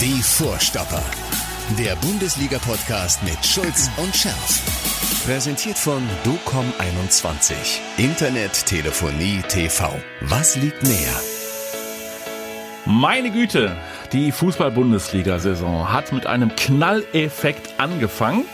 Die Vorstopper. Der Bundesliga-Podcast mit Schulz und Scherf. Präsentiert von DOCOM21. Internet, Telefonie, TV. Was liegt näher? Meine Güte, die Fußball-Bundesliga-Saison hat mit einem Knalleffekt angefangen.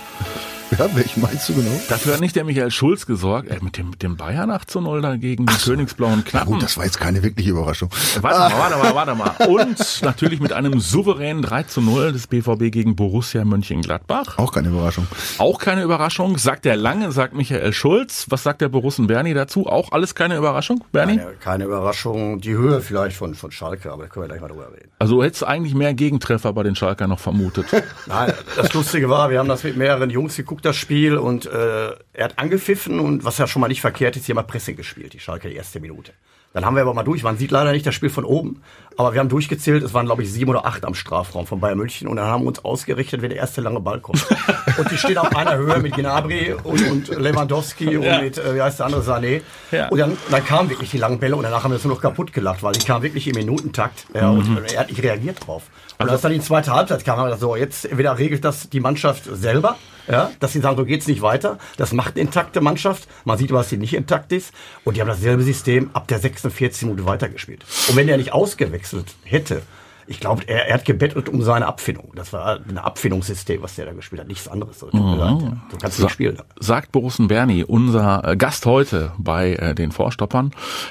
Ja, welchen meinst du genau? Dafür hat nicht der Michael Schulz gesorgt, äh, mit dem, mit dem Bayern 8 zu 0 dagegen, die so. Königsblauen Knappen. Na gut, das war jetzt keine wirkliche Überraschung. Warte mal, warte mal, warte mal. Und natürlich mit einem souveränen 3 zu 0 des BVB gegen Borussia Mönchengladbach. Auch keine Überraschung. Auch keine Überraschung. Sagt der Lange, sagt Michael Schulz. Was sagt der Borussen Bernie dazu? Auch alles keine Überraschung, Bernie? Keine, keine Überraschung. Die Höhe vielleicht von, von Schalke, aber da können wir gleich mal drüber reden. Also du hättest eigentlich mehr Gegentreffer bei den Schalker noch vermutet. Nein, das Lustige war, wir haben das mit mehreren Jungs geguckt, das Spiel, und äh, er hat angepfiffen und was ja schon mal nicht verkehrt ist, hier mal Pressing gespielt, die Schalke die erste Minute. Dann haben wir aber mal durch, man sieht leider nicht das Spiel von oben, aber wir haben durchgezählt, es waren glaube ich sieben oder acht am Strafraum von Bayern München und dann haben wir uns ausgerichtet, wenn der erste lange Ball kommt. und die stehen auf einer Höhe mit Gnabry und, und Lewandowski Ja. und mit, äh, wie heißt der andere, Sané. Ja. Und dann, dann kamen wirklich die langen Bälle und danach haben wir es nur noch kaputt gelacht, weil die kamen wirklich im Minutentakt ja, und er hat nicht reagiert drauf. Und als dann die zweite Halbzeit kam, haben wir gesagt, so, jetzt entweder regelt das die Mannschaft selber, ja, dass sie sagen, so geht's nicht weiter. Das macht eine intakte Mannschaft. Man sieht aber, dass sie nicht intakt ist. Und die haben dasselbe System ab der 46 Minute weitergespielt. Und wenn er nicht ausgewechselt hätte, ich glaube, er, er hat gebettelt um seine Abfindung. Das war ein Abfindungssystem, was der da gespielt hat. Nichts anderes. So, ja. so kannst du nicht spielen. Sagt Borussen Bernie, unser äh, Gast heute bei äh, den Vorstoppern.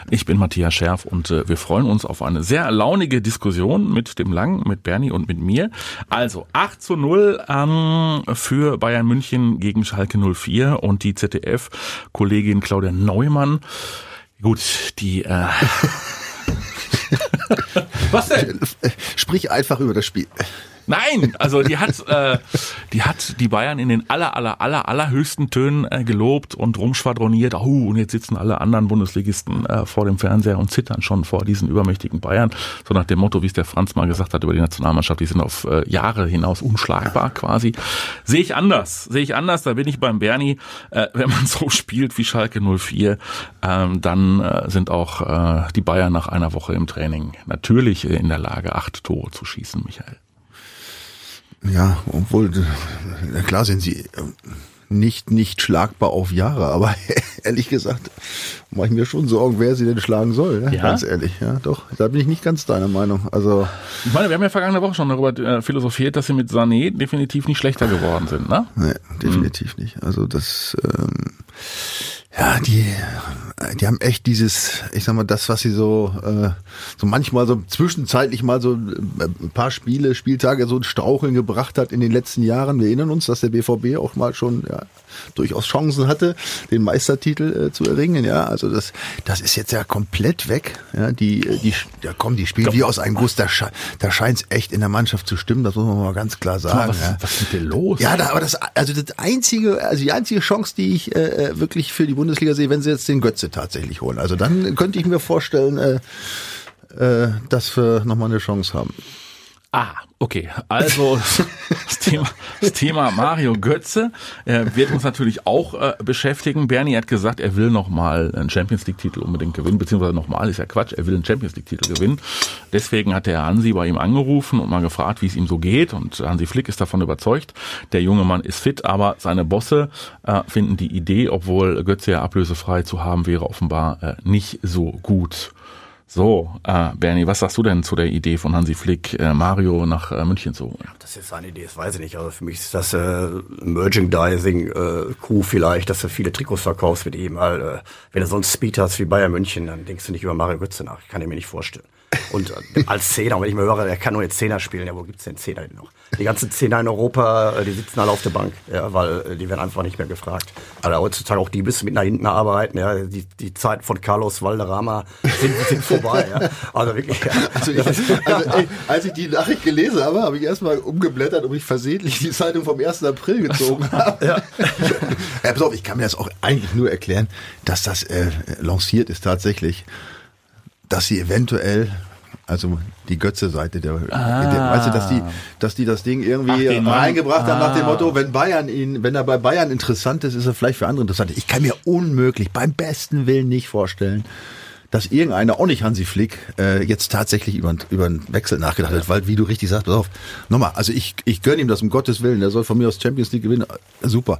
Ich bin Matthias Scherf und äh, wir freuen uns auf eine sehr launige Diskussion mit dem Lang, mit Bernie und mit mir. Also 8 zu 0 ähm, für Bayern München gegen Schalke 04 und die ZDF-Kollegin Claudia Neumann. Gut, die... Äh, Was denn? Sprich einfach über das Spiel. Nein, also die hat, äh, die hat die Bayern in den aller, aller, aller, allerhöchsten Tönen äh, gelobt und rumschwadroniert. Oh, und jetzt sitzen alle anderen Bundesligisten äh, vor dem Fernseher und zittern schon vor diesen übermächtigen Bayern. So nach dem Motto, wie es der Franz mal gesagt hat über die Nationalmannschaft, die sind auf äh, Jahre hinaus unschlagbar quasi. Sehe ich anders, sehe ich anders. Da bin ich beim Bernie. Äh, wenn man so spielt wie Schalke 04, ähm, dann äh, sind auch äh, die Bayern nach einer Woche im Training natürlich in der Lage, acht Tore zu schießen, Michael. Ja, obwohl, na klar sind sie äh, nicht, nicht schlagbar auf Jahre, aber ehrlich gesagt, mache ich mir schon Sorgen, wer sie denn schlagen soll, ne? Ja? ganz ehrlich, ja, doch, da bin ich nicht ganz deiner Meinung, also, Ich meine, wir haben ja vergangene Woche schon darüber äh, philosophiert, dass sie mit Sané definitiv nicht schlechter geworden sind, ne? ne, definitiv nicht, also das, ähm, ja, die, die haben echt dieses, ich sag mal, das, was sie so, äh, so manchmal so zwischenzeitlich mal so äh, ein paar Spiele, Spieltage so ein Straucheln gebracht hat in den letzten Jahren. Wir erinnern uns, dass der BVB auch mal schon ja, durchaus Chancen hatte, den Meistertitel äh, zu erringen. Ja, also das, das ist jetzt ja komplett weg. Ja, die, äh, die, ja, komm, die spielen wie aus einem Guss. Da, sche da scheint es echt in der Mannschaft zu stimmen. Das muss man mal ganz klar sagen. was, ja. was ist dir los? Ja, da, aber das, also das einzige, also die einzige Chance, die ich äh, wirklich für die Bundesliga sehe, wenn sie jetzt den Götze tatsächlich holen. Also dann könnte ich mir vorstellen, äh, äh, dass wir nochmal eine Chance haben. Ah, okay. Also das Thema, das Thema Mario Götze äh, wird uns natürlich auch äh, beschäftigen. Bernie hat gesagt, er will nochmal einen Champions League-Titel unbedingt gewinnen, beziehungsweise nochmal ist ja Quatsch, er will einen Champions League-Titel gewinnen. Deswegen hat der Hansi bei ihm angerufen und mal gefragt, wie es ihm so geht. Und Hansi Flick ist davon überzeugt, der junge Mann ist fit, aber seine Bosse äh, finden die Idee, obwohl Götze ja ablösefrei zu haben wäre, offenbar äh, nicht so gut. So, äh, Bernie, was sagst du denn zu der Idee von Hansi Flick, äh, Mario nach äh, München zu holen? Das ist seine Idee, das weiß ich nicht. Also für mich ist das äh, Merchandising-Coup vielleicht, dass du viele Trikots verkaufst mit ihm. Weil, äh, wenn du so einen Speed hast wie Bayern München, dann denkst du nicht über Mario Götze nach. Kann ich mir nicht vorstellen. Und äh, als Zehner, wenn ich mir höre, der kann nur jetzt Zehner spielen, ja, wo gibt's denn Zehner denn noch? Die ganzen Zehner in Europa, äh, die sitzen alle auf der Bank, ja, weil äh, die werden einfach nicht mehr gefragt. Aber heutzutage auch die müssen mit nach hinten arbeiten, ja, die, die Zeiten von Carlos Valderrama sind, sind vorbei, ja. Also wirklich, ja. Also, ich, also ey, als ich die Nachricht gelesen habe, habe ich erstmal umgeblättert und mich versehentlich die Zeitung vom 1. April gezogen habe. Ja. ja, pass auf, ich kann mir das auch eigentlich nur erklären, dass das äh, lanciert ist tatsächlich, dass sie eventuell also die Götze-Seite der, der, weißt du, dass die, dass die das Ding irgendwie Ach, reingebracht haben nach dem Ah. Motto, wenn Bayern ihn, wenn er bei Bayern interessant ist, ist er vielleicht für andere interessant. Ich kann mir unmöglich, beim besten Willen nicht vorstellen, dass irgendeiner, auch nicht Hansi Flick, äh, jetzt tatsächlich über, über einen Wechsel nachgedacht hat, weil, wie du richtig sagst, pass auf, nochmal, also ich, ich gönne ihm das um Gottes Willen, der soll von mir aus Champions League gewinnen, super.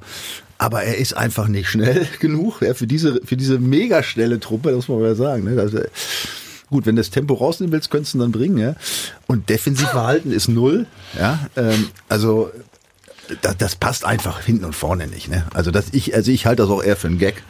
Aber er ist einfach nicht schnell genug ja, für diese, für diese mega schnelle Truppe, das muss man mal sagen. Ne? Also, gut, wenn du das Tempo rausnehmen willst, könntest du ihn dann bringen. Ja? Und Defensivverhalten ist null. Ja? Ähm, also das, das passt einfach hinten und vorne nicht. Ne? Also das ich, also ich halte das auch eher für einen Gag.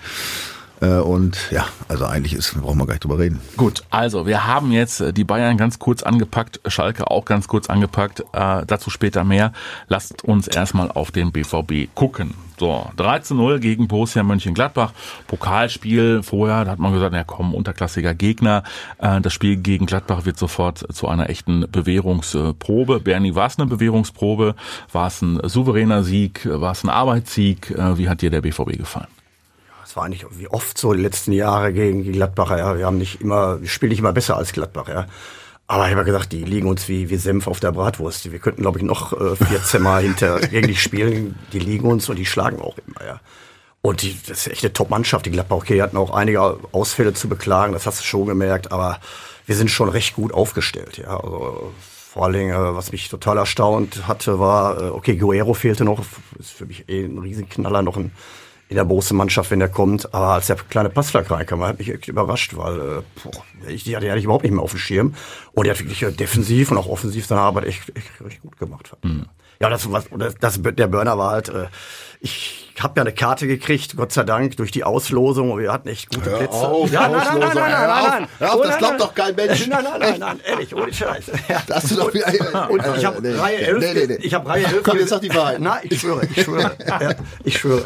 Äh, Und ja, also eigentlich ist, brauchen wir gar nicht drüber reden. Gut, also wir haben jetzt äh, die Bayern ganz kurz angepackt, Schalke auch ganz kurz angepackt, äh, dazu später mehr. Lasst uns erstmal auf den BVB gucken. So, 3 zu 0 gegen Borussia Mönchengladbach. Pokalspiel vorher, da hat man gesagt, ja komm, unterklassiger Gegner. Äh, das Spiel gegen Gladbach wird sofort zu einer echten Bewährungsprobe. Bernie, war es eine Bewährungsprobe? War es ein souveräner Sieg? War es ein Arbeitssieg? Äh, Wie hat dir der BVB gefallen? Das war eigentlich wie oft so die letzten Jahre gegen Gladbacher. Ja. Wir haben nicht immer, wir spielen nicht immer besser als Gladbach. Ja. Aber ich habe gesagt, die liegen uns wie, wie Senf auf der Bratwurst. Wir könnten, glaube ich, noch äh, 14 Mal hinter die spielen. Die liegen uns und die schlagen auch immer. Ja. Und die, das ist echt eine Top-Mannschaft. Die Gladbach, okay, hatten auch einige Ausfälle zu beklagen, das hast du schon gemerkt. Aber wir sind schon recht gut aufgestellt. Ja. Also, vor allen Dingen, äh, was mich total erstaunt hatte, war, äh, okay, Guerrero fehlte noch. Ist für mich eh ein Riesenknaller, noch ein in der großen Mannschaft, wenn der kommt. Aber als der kleine Passflack reinkam, hat mich echt überrascht, weil äh, boah, ich, die hatte ich überhaupt nicht mehr auf dem Schirm. Und die hat wirklich äh, defensiv und auch offensiv seine Arbeit echt, echt richtig gut gemacht. Mhm. Ja, das, was, das, das, der Burner war halt, äh, ich habe ja eine Karte gekriegt, Gott sei Dank, durch die Auslosung. Wir hatten echt gute Plätze. auf, ja, nein, nein, nein, nein, nein, nein, auf, das glaubt doch kein Mensch. Nein, nein, nein, nein, ehrlich, ohne Scheiß. Das ist doch wieder, Und ich habe Nee, Reihe 11, nee, nee, nee. ich habe Reihe 11 Komm, jetzt sag die Wahrheit. Nein, ich schwöre, ich schwöre. ich schwöre.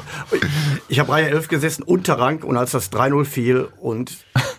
Ich habe Reihe 11 gesessen, unter Rang und als das 3-0 fiel und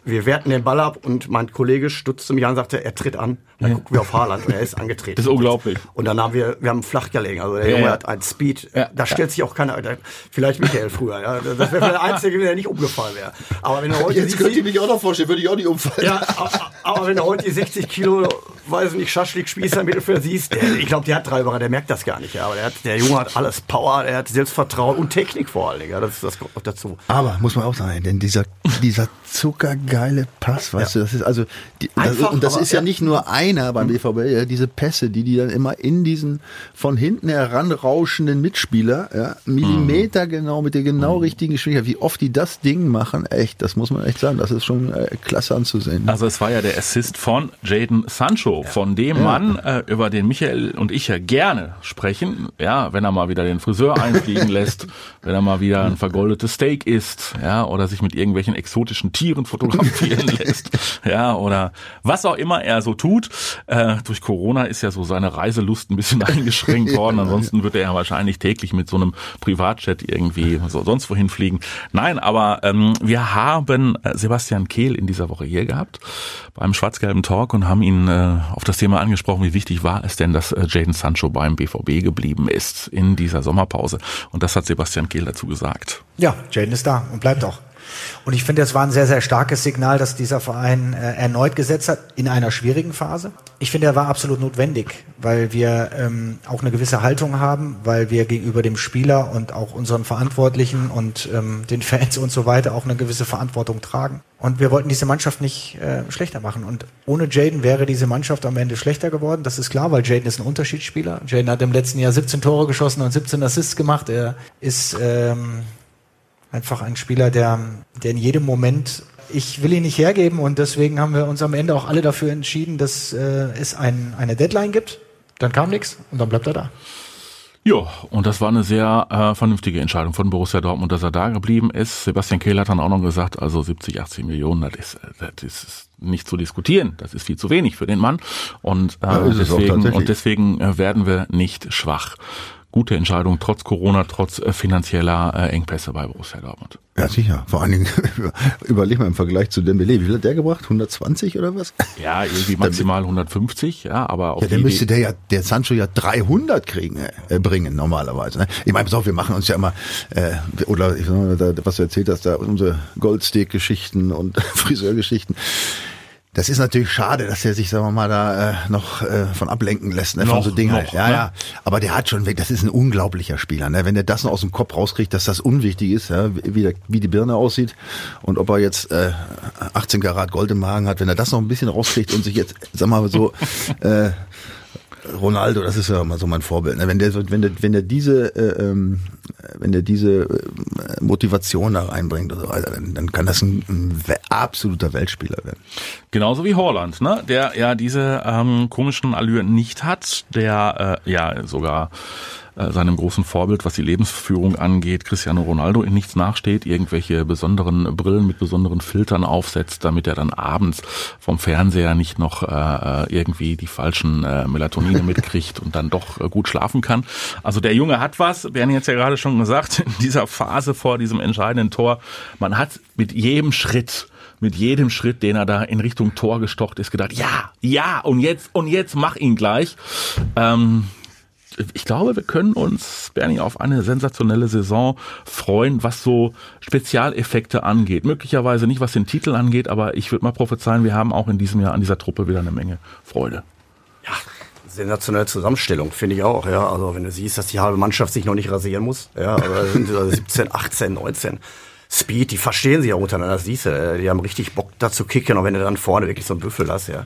wir wehrten den Ball ab und mein Kollege stutzte mich an und sagte, er tritt an. Dann gucken wir auf Haaland und er ist angetreten. Das ist unglaublich. Und dann haben wir, wir haben flach gelegen. Also der Ja, Junge ja. hat ein Speed. Ja, da stellt sich auch keiner, da, vielleicht Michael früher, ja. Das wäre der Einzige, der nicht umgefallen wäre. Aber wenn er heute Jetzt die- könnt ihr mich auch noch vorstellen, würde ich auch nicht umfallen. ja, a- a- aber wenn du heute die 60 Kilo, weiß nicht, Schaschlik-Spießer im Mittelfeld siehst, der, ich glaube, der hat drei Wochen, der merkt das gar nicht. Ja. Aber der, hat, der Junge hat alles Power, der hat Selbstvertrauen und Technik vor allen Dingen. Ja. Das, das kommt noch dazu. Aber muss man auch sagen, denn dieser, dieser zuckergeile Pass, weißt du, das ist also, die, das, Einfach, und das aber- ist ja ja. nicht nur einer beim BVB, ja, diese Pässe, die die dann immer in diesen von hinten heranrauschenden Mitspieler, ja, Millimeter genau mit der genau richtigen Geschwindigkeit, wie oft die das Ding machen, echt, das muss man echt sagen, das ist schon äh, klasse anzusehen. Also es war ja der Assist von Jaden Sancho, von dem Mann, äh, über den Michael und ich ja gerne sprechen. Ja, wenn er mal wieder den Friseur einfliegen lässt, wenn er mal wieder ein vergoldetes Steak isst, ja, oder sich mit irgendwelchen exotischen Tieren fotografieren lässt, ja, oder was auch immer er so tut. Äh, durch Corona ist ja so seine Reiselust ein bisschen eingeschränkt worden. Ansonsten würde er wahrscheinlich täglich mit so einem Privatjet irgendwie so sonst wohin fliegen. Nein, aber ähm, wir haben äh, Sebastian Kehl in dieser Woche hier gehabt beim schwarz-gelben Talk und haben ihn äh, auf das Thema angesprochen, wie wichtig war es denn, dass äh, Jaden Sancho beim BVB geblieben ist in dieser Sommerpause. Und das hat Sebastian Kehl dazu gesagt. Ja, Jaden ist da und bleibt auch. Und ich finde, es war ein sehr, sehr starkes Signal, dass dieser Verein äh, erneut gesetzt hat in einer schwierigen Phase. Ich finde, er war absolut notwendig, weil wir ähm, auch eine gewisse Haltung haben, weil wir gegenüber dem Spieler und auch unseren Verantwortlichen und ähm, den Fans und so weiter auch eine gewisse Verantwortung tragen. Und wir wollten diese Mannschaft nicht äh, schlechter machen. Und ohne Jaden wäre diese Mannschaft am Ende schlechter geworden. Das ist klar, weil Jaden ist ein Unterschiedsspieler. Jaden hat im letzten Jahr 17 Tore geschossen und 17 Assists gemacht. Er ist ähm, einfach ein Spieler, der, der in jedem Moment, ich will ihn nicht hergeben und deswegen haben wir uns am Ende auch alle dafür entschieden, dass äh, es ein, eine Deadline gibt. Dann kam nichts und dann bleibt er da. Ja, und das war eine sehr äh, vernünftige Entscheidung von Borussia Dortmund, dass er da geblieben ist. Sebastian Kehl hat dann auch noch gesagt, also 70, 80 Millionen, das ist, äh, das ist nicht zu diskutieren. Das ist viel zu wenig für den Mann. Und, äh, Ja, deswegen, und deswegen äh, werden wir nicht schwach. Gute Entscheidung, trotz Corona, trotz äh, finanzieller äh, Engpässe bei Borussia Dortmund. Ja, sicher. Vor allen Dingen, überleg mal im Vergleich zu Dembele, wie viel hat der gebracht? 120 oder was? Ja, irgendwie maximal 150, ja, aber auf Ja, dann müsste der ja, der Sancho ja 300 kriegen, äh, bringen normalerweise. Ne? Ich meine, pass auf, wir machen uns ja immer, äh, oder ich sag mal, was du erzählt hast, da unsere Goldsteak-Geschichten und Friseurgeschichten. Das ist natürlich schade, dass er sich, sagen wir mal, da äh, noch äh, von ablenken lässt, ne, Noch, von so Dingen. noch, ja, ne? ja. Aber der hat schon weg, das ist ein unglaublicher Spieler. Ne? Wenn er das noch aus dem Kopf rauskriegt, dass das unwichtig ist, ja, wie, der, wie die Birne aussieht und ob er jetzt äh, 18 Karat Gold im Magen hat, wenn er das noch ein bisschen rauskriegt und sich jetzt, sag mal so, äh, Ronaldo, das ist ja mal so mein Vorbild. Ne? Wenn der, wenn der, wenn der diese, äh, ähm, wenn der diese äh, Motivation da reinbringt und so weiter, dann, dann kann das ein, ein absoluter Weltspieler werden. Genauso wie Holland, ne? der ja diese ähm, komischen Allüren nicht hat, der äh, ja sogar äh, seinem großen Vorbild, was die Lebensführung angeht, Cristiano Ronaldo in nichts nachsteht, irgendwelche besonderen Brillen mit besonderen Filtern aufsetzt, damit er dann abends vom Fernseher nicht noch äh, irgendwie die falschen äh, Melatonine mitkriegt und dann doch äh, gut schlafen kann. Also der Junge hat was, Bernie hat es ja gerade schon gesagt, in dieser Phase vor diesem entscheidenden Tor, man hat mit jedem Schritt mit jedem Schritt, den er da in Richtung Tor gestocht ist, gedacht, ja, ja, und jetzt, und jetzt mach ihn gleich. Ähm, ich glaube, wir können uns, Bernie, auf eine sensationelle Saison freuen, was so Spezialeffekte angeht. Möglicherweise nicht, was den Titel angeht, aber ich würde mal prophezeien, wir haben auch in diesem Jahr an dieser Truppe wieder eine Menge Freude. Sensationelle Zusammenstellung, finde ich auch, ja. Also wenn du siehst, dass die halbe Mannschaft sich noch nicht rasieren muss, ja, aber da sind so 17, 18, 19. Speed, die verstehen sich auch untereinander, das siehst du, äh, die haben richtig Bock da zu kicken und wenn du dann vorne wirklich so einen Büffel hast, ja.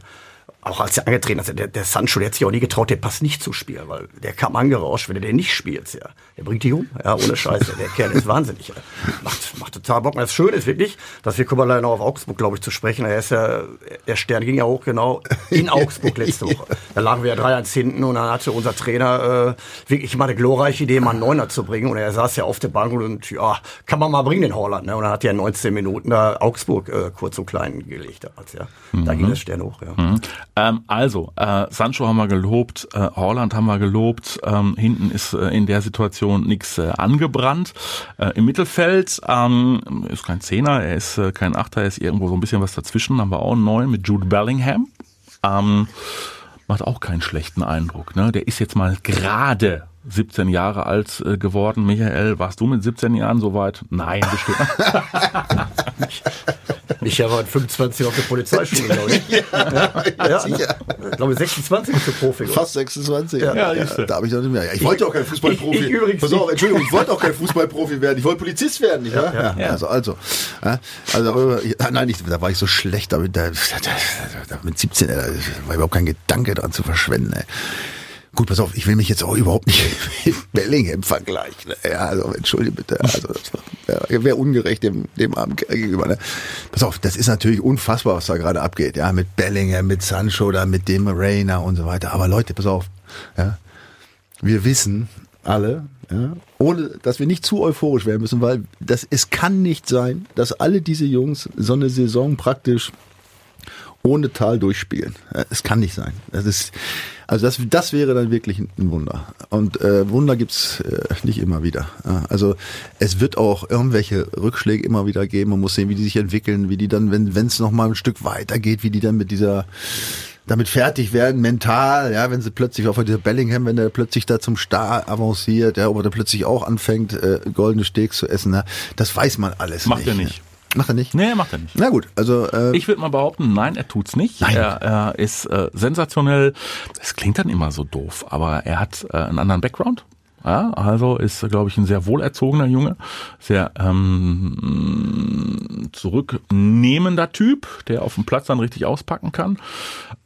Auch als er angetreten ist, der, der Sancho, der hat sich auch nie getraut, den Pass nicht zu spielen, weil der kam angerauscht, wenn du den nicht spielst, ja. Der bringt dich um, ja, ohne Scheiße. Der Kerl ist wahnsinnig, ja. Macht, macht total Bock. Und das Schöne ist wirklich, dass wir kommen leider noch auf Augsburg, glaube ich, zu sprechen. Er ist ja, der Stern ging ja hoch, genau, in Augsburg letzte Woche. Da lagen wir ja 3-1 hinten und dann hatte unser Trainer äh, wirklich mal eine glorreiche Idee, mal einen Neuner zu bringen. Und er saß ja auf der Bank und ja, kann man mal bringen, den Holland. Ne? Und dann hat er 19 Minuten da Augsburg äh, kurz und klein gelegt. Damals, ja. Da ging der Stern hoch, ja. Mhm. Ähm, also, äh, Sancho haben wir gelobt, äh, Holland haben wir gelobt, ähm, hinten ist äh, in der Situation nichts äh, angebrannt. Äh, Im Mittelfeld ähm, ist kein Zehner, er ist äh, kein Achter, er ist irgendwo so ein bisschen was dazwischen, haben wir auch einen neuen mit Jude Bellingham. Ähm, macht auch keinen schlechten Eindruck. Ne? Der ist jetzt mal gerade 17 Jahre alt äh, geworden. Michael, warst du mit 17 Jahren soweit? Nein, bestimmt. Ich war mit 25 auf der Polizeischule, glaube ich. ja, ja, sicher. Ich glaube, 26 ist der Profi. oder? Fast 26. Ja, ja, ja, da habe ich noch nicht mehr. Ja, ich wollte auch kein Fußballprofi. Ich- ich übrigens Pass auf. Entschuldigung, ich wollte auch kein Fußballprofi werden. Ich wollte Polizist werden, nicht? Ja, ja. Also, also. Ja, also nein, ich, da war ich so schlecht, damit, da, da, da, mit 17 äh, da war überhaupt kein Gedanke dran zu verschwenden. Ey. Gut, pass auf, ich will mich jetzt auch überhaupt nicht mit Bellingham vergleichen. Ja, also entschuldige bitte. Also das wäre wär ungerecht dem, dem armen gegenüber. Ne? Pass auf, das ist natürlich unfassbar, was da gerade abgeht. Ja, mit Bellingham, mit Sancho, da mit dem Reina und so weiter. Aber Leute, pass auf. Ja, wir wissen alle, ja, ohne dass wir nicht zu euphorisch werden müssen, weil das es kann nicht sein, dass alle diese Jungs so eine Saison praktisch ohne Tal durchspielen. Ja, Es kann nicht sein. Das ist, also das, das wäre dann wirklich ein Wunder. Und äh, Wunder gibt's äh, nicht immer wieder. Also es wird auch irgendwelche Rückschläge immer wieder geben. Man muss sehen, wie die sich entwickeln, wie die dann, wenn es noch mal ein Stück weiter geht, wie die dann mit dieser damit fertig werden, mental, ja, wenn sie plötzlich auf dieser Bellingham, wenn der plötzlich da zum Star avanciert, ja, oder der plötzlich auch anfängt, äh, goldene Steaks zu essen, ja, das weiß man alles Macht nicht. er nicht. Macht er nicht? nee, macht er nicht. Na gut, also äh, Ich würde mal behaupten, nein, er tut's nicht. Nein. Er, er ist äh, sensationell. Es klingt dann immer so doof, aber er hat äh, einen anderen Background. Ja, also ist, glaube ich, ein sehr wohlerzogener Junge, sehr ähm, zurücknehmender Typ, der auf dem Platz dann richtig auspacken kann.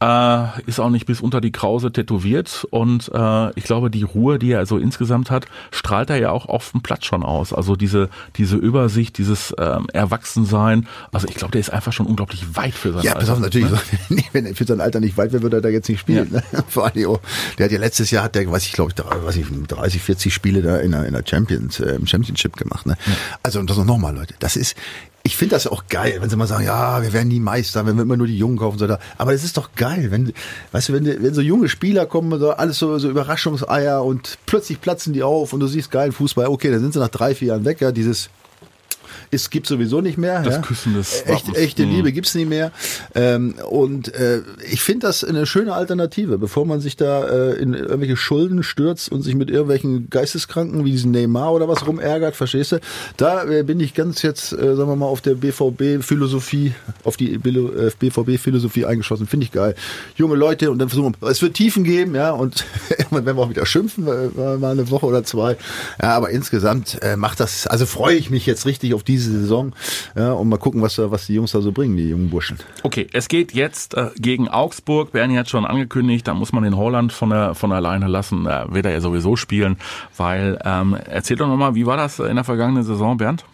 Äh, ist auch nicht bis unter die Krause tätowiert und äh, ich glaube, die Ruhe, die er so insgesamt hat, strahlt er ja auch auf dem Platz schon aus. Also diese diese Übersicht, dieses ähm, Erwachsensein. Also ich glaube, der ist einfach schon unglaublich weit für sein Ja, pass auf, Alter, natürlich. ne? Wenn er für sein Alter nicht weit wäre, würde er da jetzt nicht spielen. Ne? Vor allem, oh, der hat ja letztes Jahr, hat der, weiß ich, glaube ich, 30, 40 Spiele da in der, in der Champions, äh, im Championship gemacht. Ne? Also, und das noch mal, Leute. Das ist, ich finde das auch geil, wenn sie mal sagen, ja, wir werden nie Meister, wenn wir immer nur die Jungen kaufen. So da. Aber das ist doch geil, wenn, weißt du, wenn, wenn so junge Spieler kommen, so alles so, so Überraschungseier und plötzlich platzen die auf und du siehst geilen Fußball. Okay, dann sind sie nach drei, vier Jahren weg, ja, dieses, es gibt sowieso nicht mehr. Das ja. Küssen des Echt, Wappens. echte Mhm. Liebe gibt's nicht mehr. Ähm, und äh, ich finde das eine schöne Alternative, bevor man sich da äh, in irgendwelche Schulden stürzt und sich mit irgendwelchen Geisteskranken wie diesen Neymar oder was rumärgert, verstehst du? Da äh, bin ich ganz jetzt, äh, sagen wir mal, auf der BVB-Philosophie, auf die äh, BVB-Philosophie eingeschossen. Finde ich geil. Junge Leute und dann versuchen wir, es wird Tiefen geben, ja, und werden wir auch wieder schimpfen, äh, mal eine Woche oder zwei. Ja, aber insgesamt äh, macht das, also freue ich mich jetzt richtig auf diese Saison, ja, und mal gucken, was, da- was die Jungs da so bringen, die jungen Burschen. Okay, es geht jetzt äh, gegen Augsburg. Bernie hat schon angekündigt, da muss man den Holland von der von alleine lassen. Da wird er ja sowieso spielen, weil ähm, erzähl doch nochmal, wie war das in der vergangenen Saison, Bernd?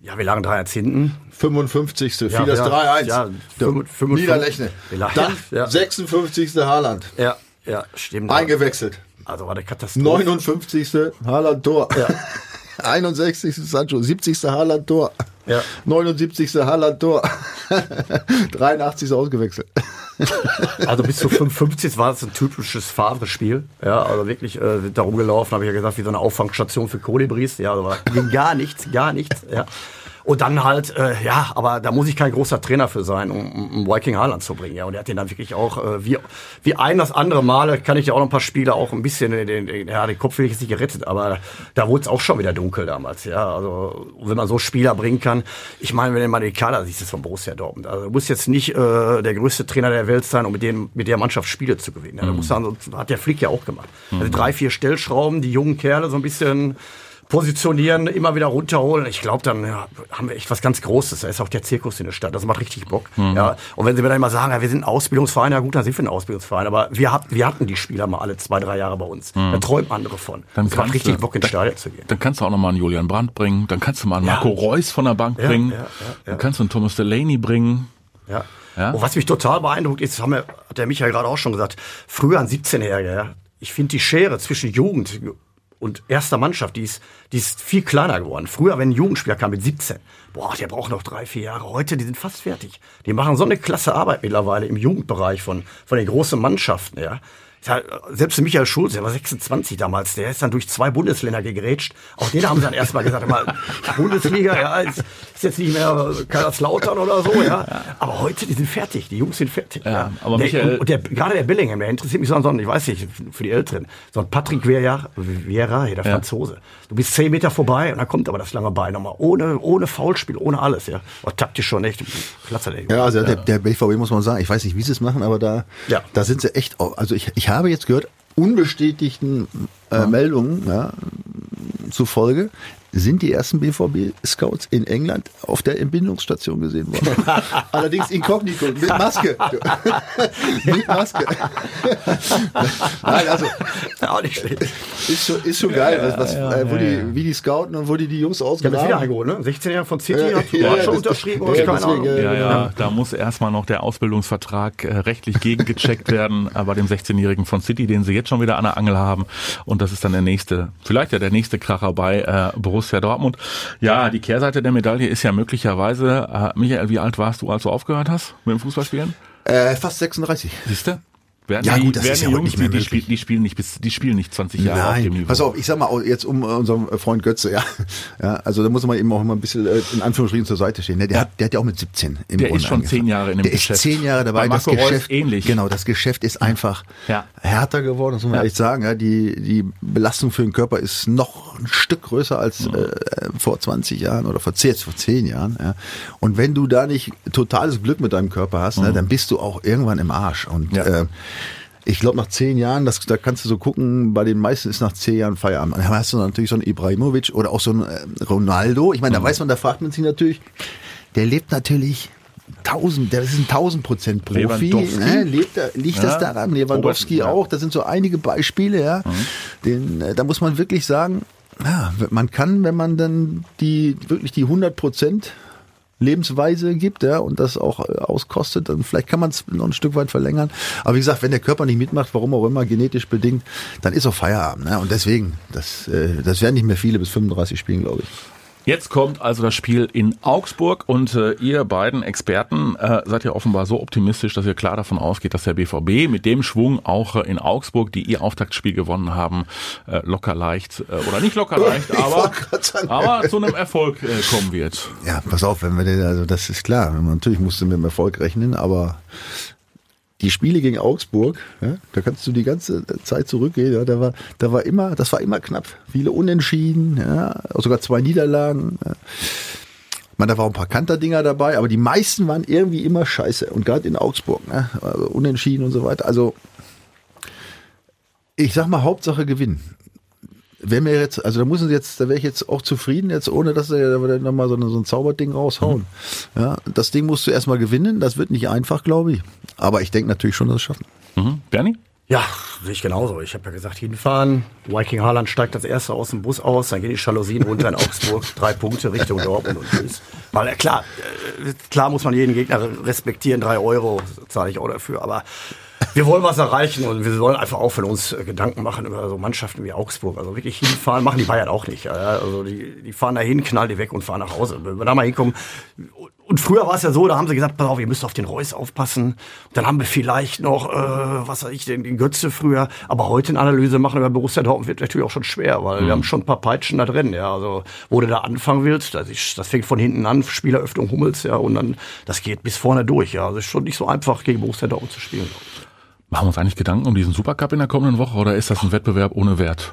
Ja, wir lagen 3 hinten. 55. Ja, fiel das ja, 3-1. ja, Der 55. Niederlechne. Ja, Dann ja. 56. Haaland. Ja, ja, stimmt. Eingewechselt. Also war der Katastrophe. 59. Haaland Tor. 61. Sancho. 70. Haaland Tor. Ja. 79. Haaland Tor. 83. ausgewechselt. Also bis zu 55 war es ein typisches Favre-Spiel. Ja, also wirklich äh, darum gelaufen, habe ich ja gesagt, wie so eine Auffangstation für Kolibris. Ja, also ging gar nichts, gar nichts. Ja. Und dann halt, äh, ja, aber da muss ich kein großer Trainer für sein, um, um Viking Haaland zu bringen. Ja, und er hat den dann wirklich auch, äh, wie, wie ein das andere Male, kann ich ja auch noch ein paar Spiele auch ein bisschen, den, den, ja, den Kopf will ich jetzt nicht gerettet, aber da wurde es auch schon wieder dunkel damals. Ja, also wenn man so Spieler bringen kann. Ich meine, wenn du mal den Kader siehst, ist von Borussia Dortmund. Also du musst jetzt nicht äh, der größte Trainer der Welt sein, um mit, dem, mit der Mannschaft Spiele zu gewinnen. Ja, da musst du dann, so- hat der Flick ja auch gemacht. Also drei, vier Stellschrauben, die jungen Kerle so ein bisschen positionieren, immer wieder runterholen. Ich glaube, dann ja, haben wir echt was ganz Großes. Da ist auch der Zirkus in der Stadt. Das macht richtig Bock. Ja. Und wenn sie mir dann immer sagen, ja, wir sind ein Ausbildungsverein, ja gut, dann sind wir ein Ausbildungsverein. Aber wir, hat, wir hatten die Spieler mal alle zwei, drei Jahre bei uns. Da träumen andere von. Dann das macht richtig du- Bock, ins Stadion zu gehen. Dann kannst du auch nochmal einen Julian Brandt bringen, dann kannst du mal einen Ja. Marco Reus von der Bank bringen, dann kannst du einen Thomas Delaney bringen. Ja. Ja. Und was mich total beeindruckt ist, haben wir, hat der Michael gerade auch schon gesagt, früher ein 17-Jähriger, ja, ich finde die Schere zwischen Jugend und erster Mannschaft, die ist, die ist viel kleiner geworden. Früher, wenn ein Jugendspieler kam mit 17, boah, der braucht noch drei, vier Jahre. Heute, die sind fast fertig. Die machen so eine klasse Arbeit mittlerweile im Jugendbereich von, von den großen Mannschaften, ja. Ja, selbst Michael Schulz, der war 26 damals, der ist dann durch zwei Bundesländer gegrätscht. Auch den haben sie dann erstmal gesagt, mal, Bundesliga, ja, ist, ist jetzt nicht mehr Kaiserslautern oder so, ja. Aber heute, die sind fertig, die Jungs sind fertig. Ja, aber der, Michael- und, und der, gerade der Bellingham, der interessiert mich so an ich weiß nicht, für die Älteren, so ein Patrick Vieira, Vieira hier, der Ja. Franzose. Du bist zehn Meter vorbei und dann kommt aber das lange Bein nochmal, ohne, ohne Foulspiel, ohne alles, ja. Oh, taktisch schon echt, klasse, der Junge. Ja, also Der, der BVB muss man sagen, ich weiß nicht, wie sie es machen, aber da, Ja. da sind sie echt, also ich, ich habe jetzt gehört, unbestätigten äh, Meldungen ja, zufolge sind die ersten BVB-Scouts in England auf der Entbindungsstation gesehen worden. Allerdings inkognito, mit Maske. mit Maske. Nein, also auch nicht schlecht. ist schon, ist schon geil, was, was, äh, wo die, wie die scouten und wo die die Jungs Die haben wieder ausgeladen eingeholt, ne? 16 Jahre von City, Ja, hat ja, ja, schon das- unterschrieben, ja, keine deswegen, Ahnung. ja, Ja, ja, da muss erstmal noch der Ausbildungsvertrag äh, rechtlich gegengecheckt werden äh, bei dem 16-Jährigen von City, den sie jetzt schon wieder an der Angel haben. Und das ist dann der nächste, vielleicht ja der nächste Kracher bei äh, Borussia Dortmund. Ja, die Kehrseite der Medaille ist ja möglicherweise, äh, Michael, wie alt warst du, als du aufgehört hast mit dem Fußballspielen? Äh, fast 36. Siehst du? Werden Ja, die, gut, das ist ja Jungs, nicht mehr die, spielen, die spielen nicht bis, die spielen nicht 20 Jahre auf dem Nein, Niveau. pass auf, ich sag mal, jetzt um unserem Freund Götze, ja, ja, also da muss man eben auch immer ein bisschen äh, in Anführungsstrichen zur Seite stehen. Ne? Der, hat, der hat ja auch mit 17 im Der Grunde ist schon angefangen. zehn Jahre in dem der Geschäft. ist zehn Jahre dabei. Bei das Reus Geschäft, ähnlich. Genau, das Geschäft ist einfach Ja. härter geworden, das muss man Ja. ehrlich sagen. Ja, die, die Belastung für den Körper ist noch ein Stück größer als äh, vor 20 Jahren oder vor 10, vor 10 Jahren. Ja. Und wenn du da nicht totales Glück mit deinem Körper hast, ne, dann bist du auch irgendwann im Arsch. Und Ja. äh, ich glaube, nach zehn Jahren, das, da kannst du so gucken, bei den meisten ist nach zehn Jahren Feierabend. Dann hast du natürlich so einen Ibrahimovic oder auch so einen äh, Ronaldo. Ich meine, da weiß man, da fragt man sich natürlich, der lebt natürlich tausend, der ist ein tausend Prozent Profi. Ne? Lebt, liegt das Ja. daran? Lewandowski ja. auch. Das sind so einige Beispiele, ja. Den, äh, da muss man wirklich sagen, ja, man kann, wenn man dann die, wirklich die 100 Prozent Lebensweise gibt, ja, und das auch äh, auskostet, dann vielleicht kann man es noch ein Stück weit verlängern. Aber wie gesagt, wenn der Körper nicht mitmacht, warum auch immer, genetisch bedingt, dann ist auch Feierabend. Ne? Und deswegen, das, äh, das werden nicht mehr viele bis 35 spielen, glaube ich. Jetzt kommt also das Spiel in Augsburg und äh, ihr beiden Experten äh, seid ja offenbar so optimistisch, dass ihr klar davon ausgeht, dass der BVB mit dem Schwung auch äh, in Augsburg, die ihr Auftaktspiel gewonnen haben, äh, locker leicht äh, oder nicht locker leicht, Ich aber, aber zu einem Erfolg äh, kommen wird. Ja, pass auf, wenn wir den, also das ist klar, natürlich musst du mit dem Erfolg rechnen, aber die Spiele gegen Augsburg, ja, da kannst du die ganze Zeit zurückgehen, ja, da war, da war immer, das war immer knapp. Viele Unentschieden, ja, sogar zwei Niederlagen. Ja. Meine, da waren ein paar Kanterdinger dabei, aber die meisten waren irgendwie immer scheiße. Und gerade in Augsburg, ne, also Unentschieden und so weiter. Also, ich sag mal, Hauptsache gewinnen. Wenn mir jetzt, also da müssen sie jetzt, da wäre ich jetzt auch zufrieden, jetzt ohne dass sie da nochmal so, so ein Zauberding raushauen. Ja, das Ding musst du erstmal gewinnen, das wird nicht einfach, glaube ich. Aber ich denke natürlich schon, dass es schaffen. Mhm. Bernie? Ja, sehe ich genauso. Ich habe ja gesagt, hinfahren. Viking Haaland steigt als erster aus dem Bus aus, dann gehen die Jalousien runter in Augsburg, drei Punkte Richtung Dortmund und tschüss. Weil äh, klar, äh, klar muss man jeden Gegner respektieren, drei Euro zahle ich auch dafür, aber wir wollen was erreichen und wir wollen einfach auch von uns äh, Gedanken machen über so Mannschaften wie Augsburg. Also wirklich hinfahren, machen die Bayern auch nicht. Also die, die fahren dahin, knallen die weg und fahren nach Hause. Wenn wir da mal hinkommen. Und früher war es ja so, da haben sie gesagt, pass auf, ihr müsst auf den Reus aufpassen. Dann haben wir vielleicht noch, äh, was weiß ich, den, den Götze früher. Aber heute eine Analyse machen über Borussia Dortmund wird natürlich auch schon schwer, weil wir haben schon ein paar Peitschen da drin. Ja, also wo du da anfangen willst, das, ist, das fängt von hinten an, Spieleröffnung Hummels, ja, und dann das geht bis vorne durch. Ja, also ist schon nicht so einfach gegen Borussia Dortmund zu spielen. Machen wir uns eigentlich Gedanken um diesen Supercup in der kommenden Woche oder ist das ein Wettbewerb ohne Wert?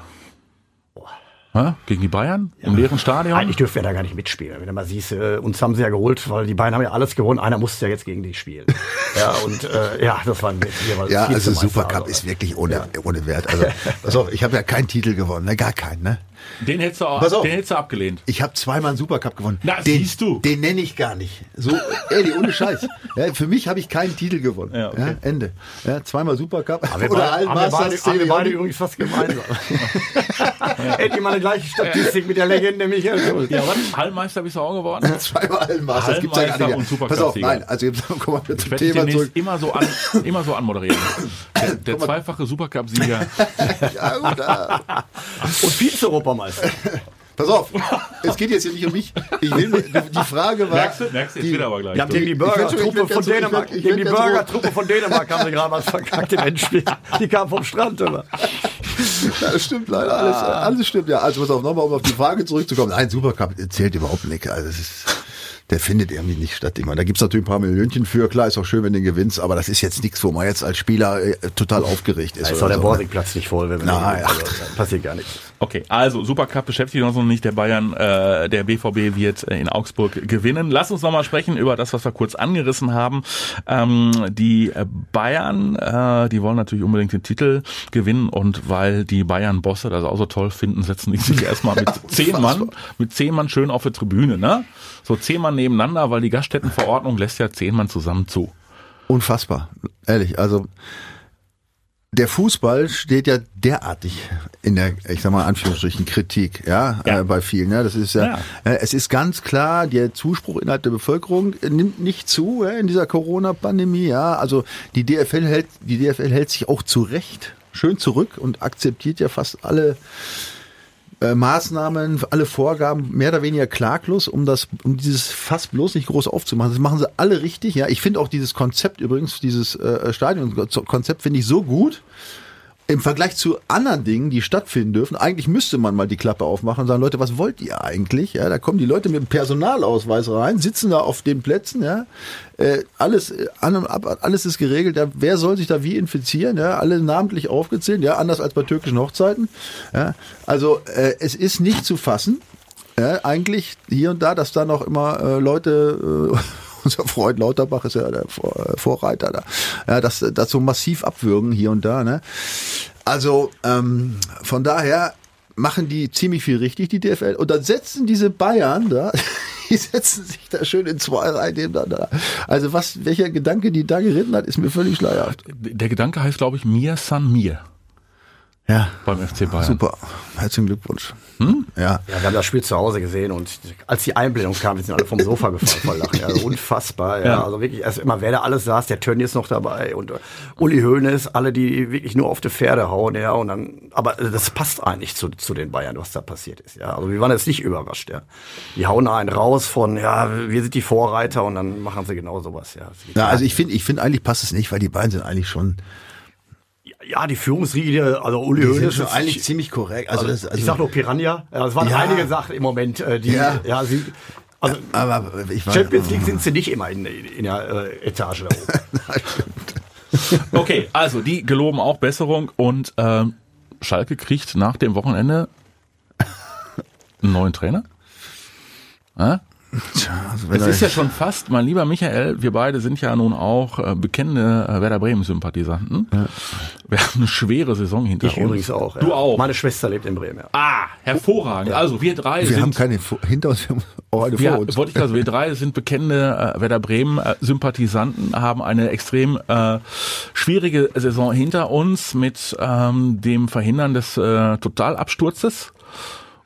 Ha? Gegen die Bayern? Im leeren Stadion? Eigentlich dürfen wir da gar nicht mitspielen. Wenn du mal siehst, äh, uns haben sie ja geholt, weil die beiden haben ja alles gewonnen. Einer musste ja jetzt gegen die spielen. ja, und äh, ja, das waren jeweils Ja, also Supercup also. ist wirklich ohne, ohne Wert. Also, pass auf, ich habe ja keinen Titel gewonnen, ne? gar keinen, ne? Den hättest du, auch, auf. den hättest du abgelehnt. Ich habe zweimal einen Supercup gewonnen. Na, den, siehst du. Den nenne ich gar nicht. So, ehrlich, ohne Scheiß. Ja, für mich habe ich keinen Titel gewonnen. Ja, okay. Ende. Ja, zweimal Supercup. Haben wir Oder beide, haben wir beide, haben wir beide übrigens fast gemeinsam. Endlich mal eine gleiche Statistik mit der Legende Michael Schulz. Ja, was? Hallmeister bist du auch geworden? Zweimal allen Masters. Gibt's ja gar nicht. Pass auf, nein, also jetzt kommen wir Ich zum Thema zurück. immer so, an, immer so anmoderieren. Der, der zweifache Supercup-Sieger. Ja, gut, ah. Und Vize-Europameister. Pass auf, es geht jetzt hier nicht um mich. Ich will, die Frage war. Merkst du? Merkst du? Jetzt die- wieder aber gleich. Haben gegen die Burger-Truppe von Dänemark, werd- ich gegen die Burger-Truppe von Dänemark haben sie gerade mal verkackt im Endspiel. Die kam vom Strand immer. Ja, das stimmt leider. Alles, alles stimmt, ja. Also pass auf, nochmal, um auf die Frage zurückzukommen. Nein, Supercup zählt überhaupt nicht. Also das ist, der findet irgendwie nicht statt. Ich meine, da gibt's natürlich ein paar Millionchen für. Klar, ist auch schön, wenn du den gewinnst, aber das ist jetzt nichts, wo man jetzt als Spieler äh, total aufgeregt ist. Da ist oder auch der so. Borsigplatz nicht voll, wenn wir Nein, den- ach, passiert gar nichts. Okay, also Supercup beschäftigt uns noch nicht. Der Bayern, äh, der BVB wird äh, in Augsburg gewinnen. Lass uns noch mal sprechen über das, was wir kurz angerissen haben. Ähm, die äh, Bayern, äh, die wollen natürlich unbedingt den Titel gewinnen und weil die Bayern-Bosse das auch so toll finden, setzen die sich erstmal mit zehn Mann, mit zehn Mann schön auf der Tribüne, ne? So zehn Mann nebeneinander, weil die Gaststättenverordnung lässt ja zehn Mann zusammen zu. Unfassbar. Ehrlich, also der Fußball steht ja derartig in der, ich sag mal, Anführungsstrichen Kritik, ja, Ja. Äh, bei vielen. Ja, das ist ja, Ja. Äh, es ist ganz klar, der Zuspruch innerhalb der Bevölkerung äh, nimmt nicht zu ja, in dieser Corona-Pandemie. Ja, also die DFL hält, die DFL hält sich auch zu Recht schön zurück und akzeptiert ja fast alle äh, Maßnahmen, alle Vorgaben mehr oder weniger klaglos, um das, um dieses Fass bloß nicht groß aufzumachen. Das machen sie alle richtig. Ja, ich finde auch dieses Konzept übrigens, dieses äh, Stadionkonzept finde ich so gut. Im Vergleich zu anderen Dingen, die stattfinden dürfen, eigentlich müsste man mal die Klappe aufmachen und sagen, Leute, was wollt ihr eigentlich? Ja, da kommen die Leute mit dem Personalausweis rein, sitzen da auf den Plätzen, ja, äh, alles äh, an und ab, alles ist geregelt. Ja, wer soll sich da wie infizieren? Ja, alle namentlich aufgezählt, ja, anders als bei türkischen Hochzeiten. Ja, also äh, es ist nicht zu fassen. Ja, eigentlich hier und da, dass da noch immer äh, Leute, äh, unser Freund Lauterbach ist ja der äh, Vorreiter da, ja, dass das so massiv abwürgen hier und da. Ne? Also ähm, von daher machen die ziemlich viel richtig, die DFL. Und dann setzen diese Bayern da, die setzen sich da schön in zwei Reihen nebeneinander. Also was, welcher Gedanke die da geritten hat, ist mir völlig schleierhaft. Der Gedanke heißt, glaube ich, Mir San Mir. Ja. beim FC Bayern. Super. Herzlichen Glückwunsch. Hm? Ja. Ja, wir haben das Spiel zu Hause gesehen und als die Einblendung kam, wir sind alle vom Sofa gefallen vor Lachen. Also unfassbar. Ja. Ja. Also wirklich, erst immer wer da alles saß, der Tönnies ist noch dabei und äh, Uli Hoeneß, alle, die wirklich nur auf die Pferde hauen, ja. Und dann, aber äh, das passt eigentlich zu, zu den Bayern, was da passiert ist. Ja. Also wir waren jetzt nicht überrascht, ja. Die hauen einen raus von, ja, wir sind die Vorreiter und dann machen sie genau sowas, ja. Ja, also ich finde, ich finde eigentlich passt es nicht, weil die beiden sind eigentlich schon, ja, die Führungsriege, also Uli schon ist- eigentlich ziemlich korrekt. Also, das, also ich sag nur Piranha. Ja, es waren Ja. einige Sachen im Moment, äh, die, ja, Ja. sie, also aber ich war, Champions League sind sie nicht immer in, in der äh, Etage da oben. Okay, also die geloben auch Besserung und ähm, Schalke kriegt nach dem Wochenende einen neuen Trainer. Ja? Also wenn Es ist ja schon fast, mein lieber Michael, wir beide sind ja nun auch äh, bekennende äh, Werder Bremen-Sympathisanten. Wir haben eine schwere Saison hinter Ich uns. übrigens auch. Du ja. auch. Meine Schwester lebt in Bremen. Ja. ah, hervorragend. Also wir drei wir sind haben keine hinter uns, wir haben auch eine wir, vor uns. wollte ich also, wir drei sind bekennende äh, Werder Bremen äh, Sympathisanten, haben eine extrem äh, schwierige Saison hinter uns mit ähm, dem Verhindern des äh, Totalabsturzes.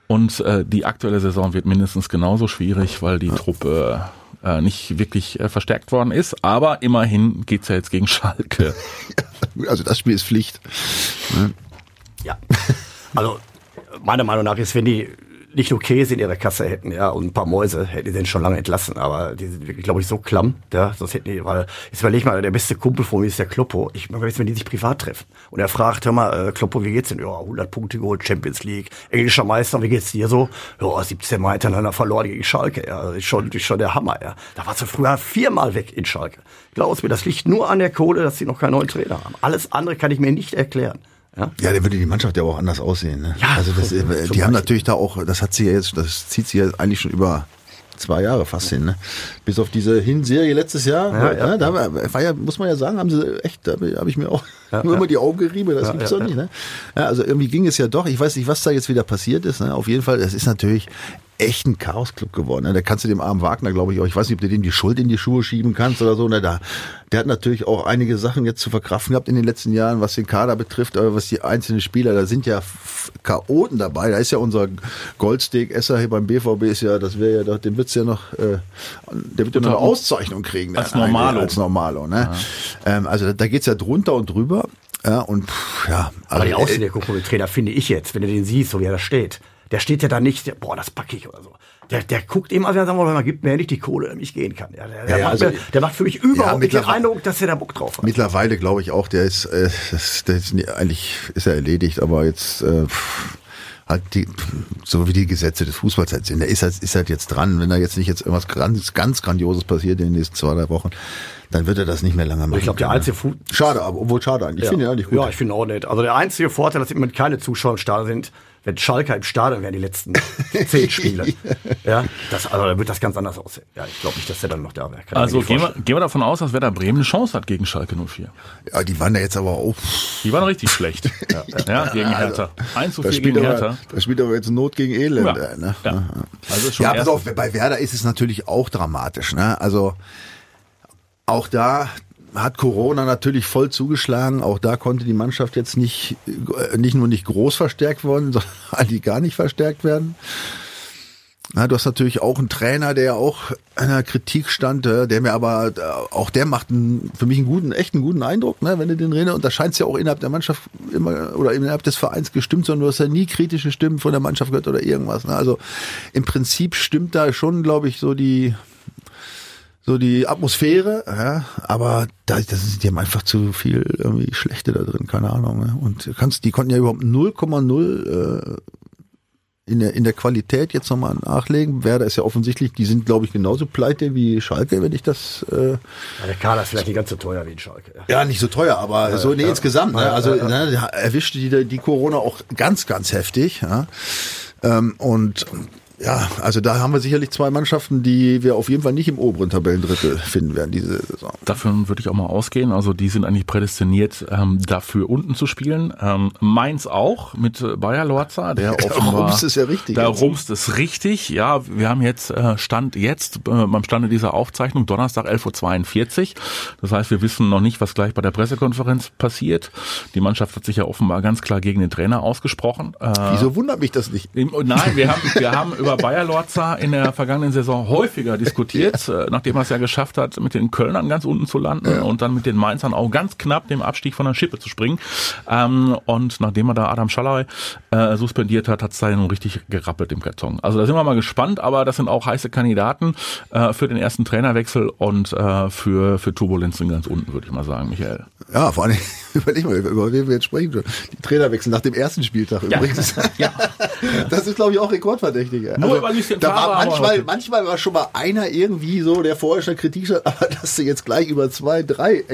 Und äh, die aktuelle Saison wird mindestens genauso schwierig, weil die Truppe äh, nicht wirklich äh, verstärkt worden ist. Aber immerhin geht's ja jetzt gegen Schalke. Also das Spiel ist Pflicht. ja. Also, meiner Meinung nach ist, wenn die nicht nur Käse in ihrer Kasse hätten, ja, und ein paar Mäuse, hätten die den schon lange entlassen. Aber die sind wirklich, glaube ich, so klamm, ja, sonst hätten die, weil, jetzt überleg mal, der beste Kumpel von mir ist der Kloppo. Ich mag jetzt, wenn die sich privat treffen. Und er fragt, hör mal, äh, Kloppo, wie geht's denn? Ja, 100 Punkte geholt, Champions League, englischer Meister, wie geht's dir so? Ja, 17 Mal hintereinander verloren gegen Schalke, ja, ist schon, ist schon der Hammer, ja. Da warst du früher viermal weg in Schalke. Glaubst mir, das liegt nur an der Kohle, dass sie noch keinen neuen Trainer haben. Alles andere kann ich mir nicht erklären. Ja? Ja, dann würde die Mannschaft ja auch anders aussehen. Ne? Ja, also das, die Beispiel. haben natürlich da auch, das hat sie ja jetzt, das zieht sie ja eigentlich schon über zwei Jahre fast hin. Ne? Bis auf diese Hinserie letztes Jahr, Ja, ja, ja. da war, ja, muss man ja sagen, haben sie echt, da habe ich mir auch nur immer die Augen gerieben, das gibt's doch nicht. Ne? Ja, also irgendwie ging es ja doch, ich weiß nicht, was da jetzt wieder passiert ist. Ne? Auf jeden Fall, das ist natürlich echt ein Chaosclub geworden. Ne? Da kannst du dem armen Wagner, glaube ich, auch, ich weiß nicht, ob du dem die Schuld in die Schuhe schieben kannst oder so. Ne? Da, der hat natürlich auch einige Sachen jetzt zu verkraften gehabt in den letzten Jahren, was den Kader betrifft, aber was die einzelnen Spieler, da sind ja Chaoten dabei. Da ist ja unser Goldsteak-Esser hier beim BVB ist ja, das wäre ja, doch- dem wird's ja noch, äh, der wird ja noch eine Auszeichnung kriegen. Als ne? Normalo. Als Normalo, ne? Ähm, also da, da geht's ja drunter und drüber. Ja, und pff, ja, Aber die also, Aussehen der Trainer finde ich jetzt, wenn du den siehst, so wie er da steht. Der steht ja da nicht, boah, das packe ich oder so. Der, der guckt immer, der sagt mal, gibt mir nicht die Kohle, damit ich gehen kann. Ja, der, der, Ja, macht also- mir, der macht für mich überhaupt nicht den Eindruck, dass er da Bock drauf hat. Mittlerweile glaube ich auch, der ist, äh, der ist eigentlich ist er erledigt, aber jetzt äh, pff, halt die, so wie die Gesetze des Fußballs halt sind. Der ist halt, ist halt jetzt dran. Wenn da jetzt nicht jetzt irgendwas ganz, ganz Grandioses passiert in den nächsten zwei, drei Wochen, dann wird er das nicht mehr lange machen. Ich glaube, der einzige? Fu Schade, aber obwohl schade eigentlich. Ich finde ihn eigentlich gut. Ja, ich finde auch nett. Also der einzige Vorteil, dass im Moment keine Zuschauer im Stadion sind, wenn Schalke im Stadion wären die letzten zehn Spiele. ja, das, also da wird das ganz anders aussehen. Ja, ich glaube nicht, dass der dann noch da wäre. Also gehen wir, gehen wir davon aus, dass Werder Bremen eine Chance hat gegen Schalke 04. ja, die waren da jetzt aber auch. Die waren richtig schlecht. Ja, gegen Hertha. 1 zu Da 4 spielt, gegen aber, Hertha. da spielt aber jetzt Not gegen Elend. Ja. äh, Ne? Ja. Also schon Ja, pass auf, bei Werder ist es natürlich auch dramatisch. Ne? Also auch da hat Corona natürlich voll zugeschlagen. Auch da konnte die Mannschaft jetzt nicht, äh, nicht nur nicht groß verstärkt worden, sondern eigentlich gar nicht verstärkt werden. Ja, du hast natürlich auch einen Trainer, der auch in der Kritik stand, äh, der mir aber, äh, auch der macht einen, für mich einen guten, echt einen guten Eindruck, ne, wenn du den redest. Und da scheint es ja auch innerhalb der Mannschaft immer oder innerhalb des Vereins gestimmt, sondern du hast ja nie kritische Stimmen von der Mannschaft gehört oder irgendwas. Ne? Also im Prinzip stimmt da schon, glaube ich, so die, so die Atmosphäre, ja, aber da, das ist, die haben einfach zu viel irgendwie Schlechte da drin, keine Ahnung. Ne? Und kannst, die konnten ja überhaupt 0,0 äh, in der, in der Qualität jetzt nochmal nachlegen. Werder ist ja offensichtlich, die sind, glaube ich, genauso pleite wie Schalke, wenn ich das. Äh, Ja, der Kader ist vielleicht nicht ganz so teuer wie in Schalke. Ja. ja, nicht so teuer, aber so nee, insgesamt. Ne? Also ne, erwischte die, die Corona auch ganz, ganz heftig. Ja? Ähm, und Ja, also da haben wir sicherlich zwei Mannschaften, die wir auf jeden Fall nicht im oberen Tabellendrittel finden werden diese Saison. Dafür würde ich auch mal ausgehen. Also die sind eigentlich prädestiniert, ähm, dafür unten zu spielen. Ähm, Mainz auch mit äh, Bayer Lorza, der offenbar... rumst es ja richtig. Da rumst es richtig. Ja, wir haben jetzt äh, Stand jetzt, äh, beim Stande dieser Aufzeichnung, Donnerstag 11.42 Uhr. Das heißt, wir wissen noch nicht, was gleich bei der Pressekonferenz passiert. Die Mannschaft hat sich ja offenbar ganz klar gegen den Trainer ausgesprochen. Äh, Wieso wundert mich das nicht? Nein, wir haben, wir haben über Bayer Lorza in der vergangenen Saison häufiger diskutiert, ja. Äh, nachdem er es ja geschafft hat, mit den Kölnern ganz unten zu landen ja. und dann mit den Mainzern auch ganz knapp dem Abstieg von der Schippe zu springen. Ähm, und nachdem er da Adam Schallei äh, suspendiert hat, hat es da nun richtig gerappelt im Karton. Also da sind wir mal gespannt, aber das sind auch heiße Kandidaten äh, für den ersten Trainerwechsel und äh, für, für Turbulenzen ganz unten, würde ich mal sagen, Michael. Ja, vor allem, überleg mal, über wen wir jetzt sprechen. Die Trainerwechsel nach dem ersten Spieltag ja. übrigens. Ja. Das ist, glaube ich, auch rekordverdächtig. Nur also, über Lucien da war manchmal, manchmal war schon mal einer irgendwie so, der vorher schon Kritik hat, aber dass du jetzt gleich über zwei, drei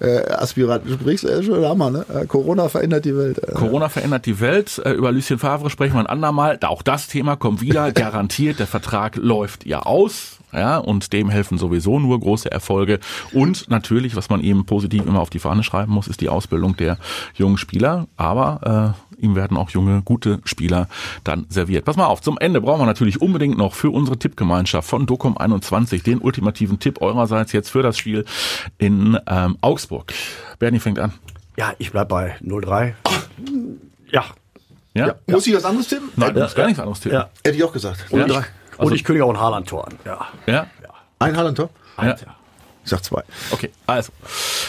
äh, Aspiranten sprichst, ist schon Hammer, ne? Äh, Corona verändert die Welt. Äh. Corona verändert die Welt. Äh, über Lucien Favre sprechen wir ein andermal. Auch das Thema kommt wieder. Garantiert, der Vertrag läuft ja aus. Ja, und dem helfen sowieso nur große Erfolge. Und natürlich, was man eben positiv immer auf die Fahne schreiben muss, ist die Ausbildung der jungen Spieler. Aber äh, ihm werden auch junge, gute Spieler dann serviert. Pass mal auf, zum Ende brauchen wir natürlich unbedingt noch für unsere Tippgemeinschaft von Docom 21 den ultimativen Tipp eurerseits jetzt für das Spiel in ähm, Augsburg. Bernie fängt an. Ja, ich bleib bei 0-3. Ja. Ja? ja. Muss ich was anderes tippen? Nein, du musst gar nichts anderes tippen. Ja. Hätte ich auch gesagt. Und, ich, und ich kündige auch ein Haaland-Tor an. Ja. Ja? Ein Haaland-Tor? Ja. Ich sag zwei. Okay, also.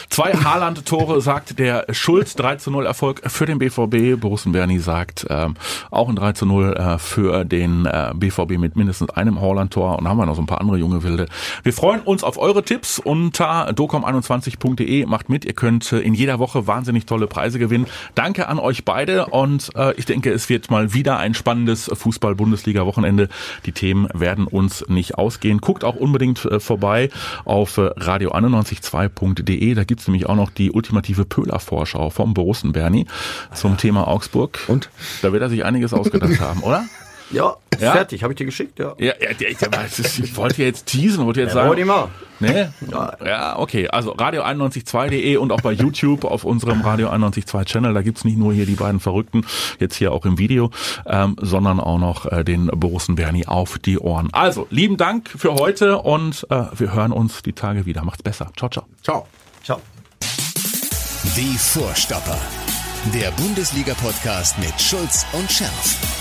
Zwei Haaland-Tore sagt der Schulz. 3 zu 0 Erfolg für den BVB. Borussen Berni sagt ähm, auch ein 3 zu 0 äh, für den äh, BVB mit mindestens einem Haaland-Tor. Und haben wir noch so ein paar andere junge Wilde. Wir freuen uns auf eure Tipps unter docom21.de. Macht mit. Ihr könnt äh, in jeder Woche wahnsinnig tolle Preise gewinnen. Danke an euch beide. Und äh, ich denke, es wird mal wieder ein spannendes Fußball-Bundesliga-Wochenende. Die Themen werden uns nicht ausgehen. Guckt auch unbedingt äh, vorbei auf äh, radio912.de. Da gibt's nämlich auch noch die ultimative Pöhler-Vorschau vom Borussen Bernie zum Thema Augsburg. Und? Da wird er sich einiges ausgedacht haben, oder? Ja, ja? fertig, habe ich dir geschickt, ja. Ja, ja, ja ich, ich wollte jetzt teasen, wollte jetzt ja, sagen. Mal. Nee? Ja. ja, okay. Also radio912.de und auch bei YouTube auf unserem Radio 912 Channel. Da gibt's nicht nur hier die beiden Verrückten, jetzt hier auch im Video, ähm, sondern auch noch äh, den Borussen Bernie auf die Ohren. Also, lieben Dank für heute und äh, wir hören uns die Tage wieder. Macht's besser. Ciao, ciao. Ciao. Ciao. Die Vorstopper. Der Bundesliga-Podcast mit Schulz und Scherf.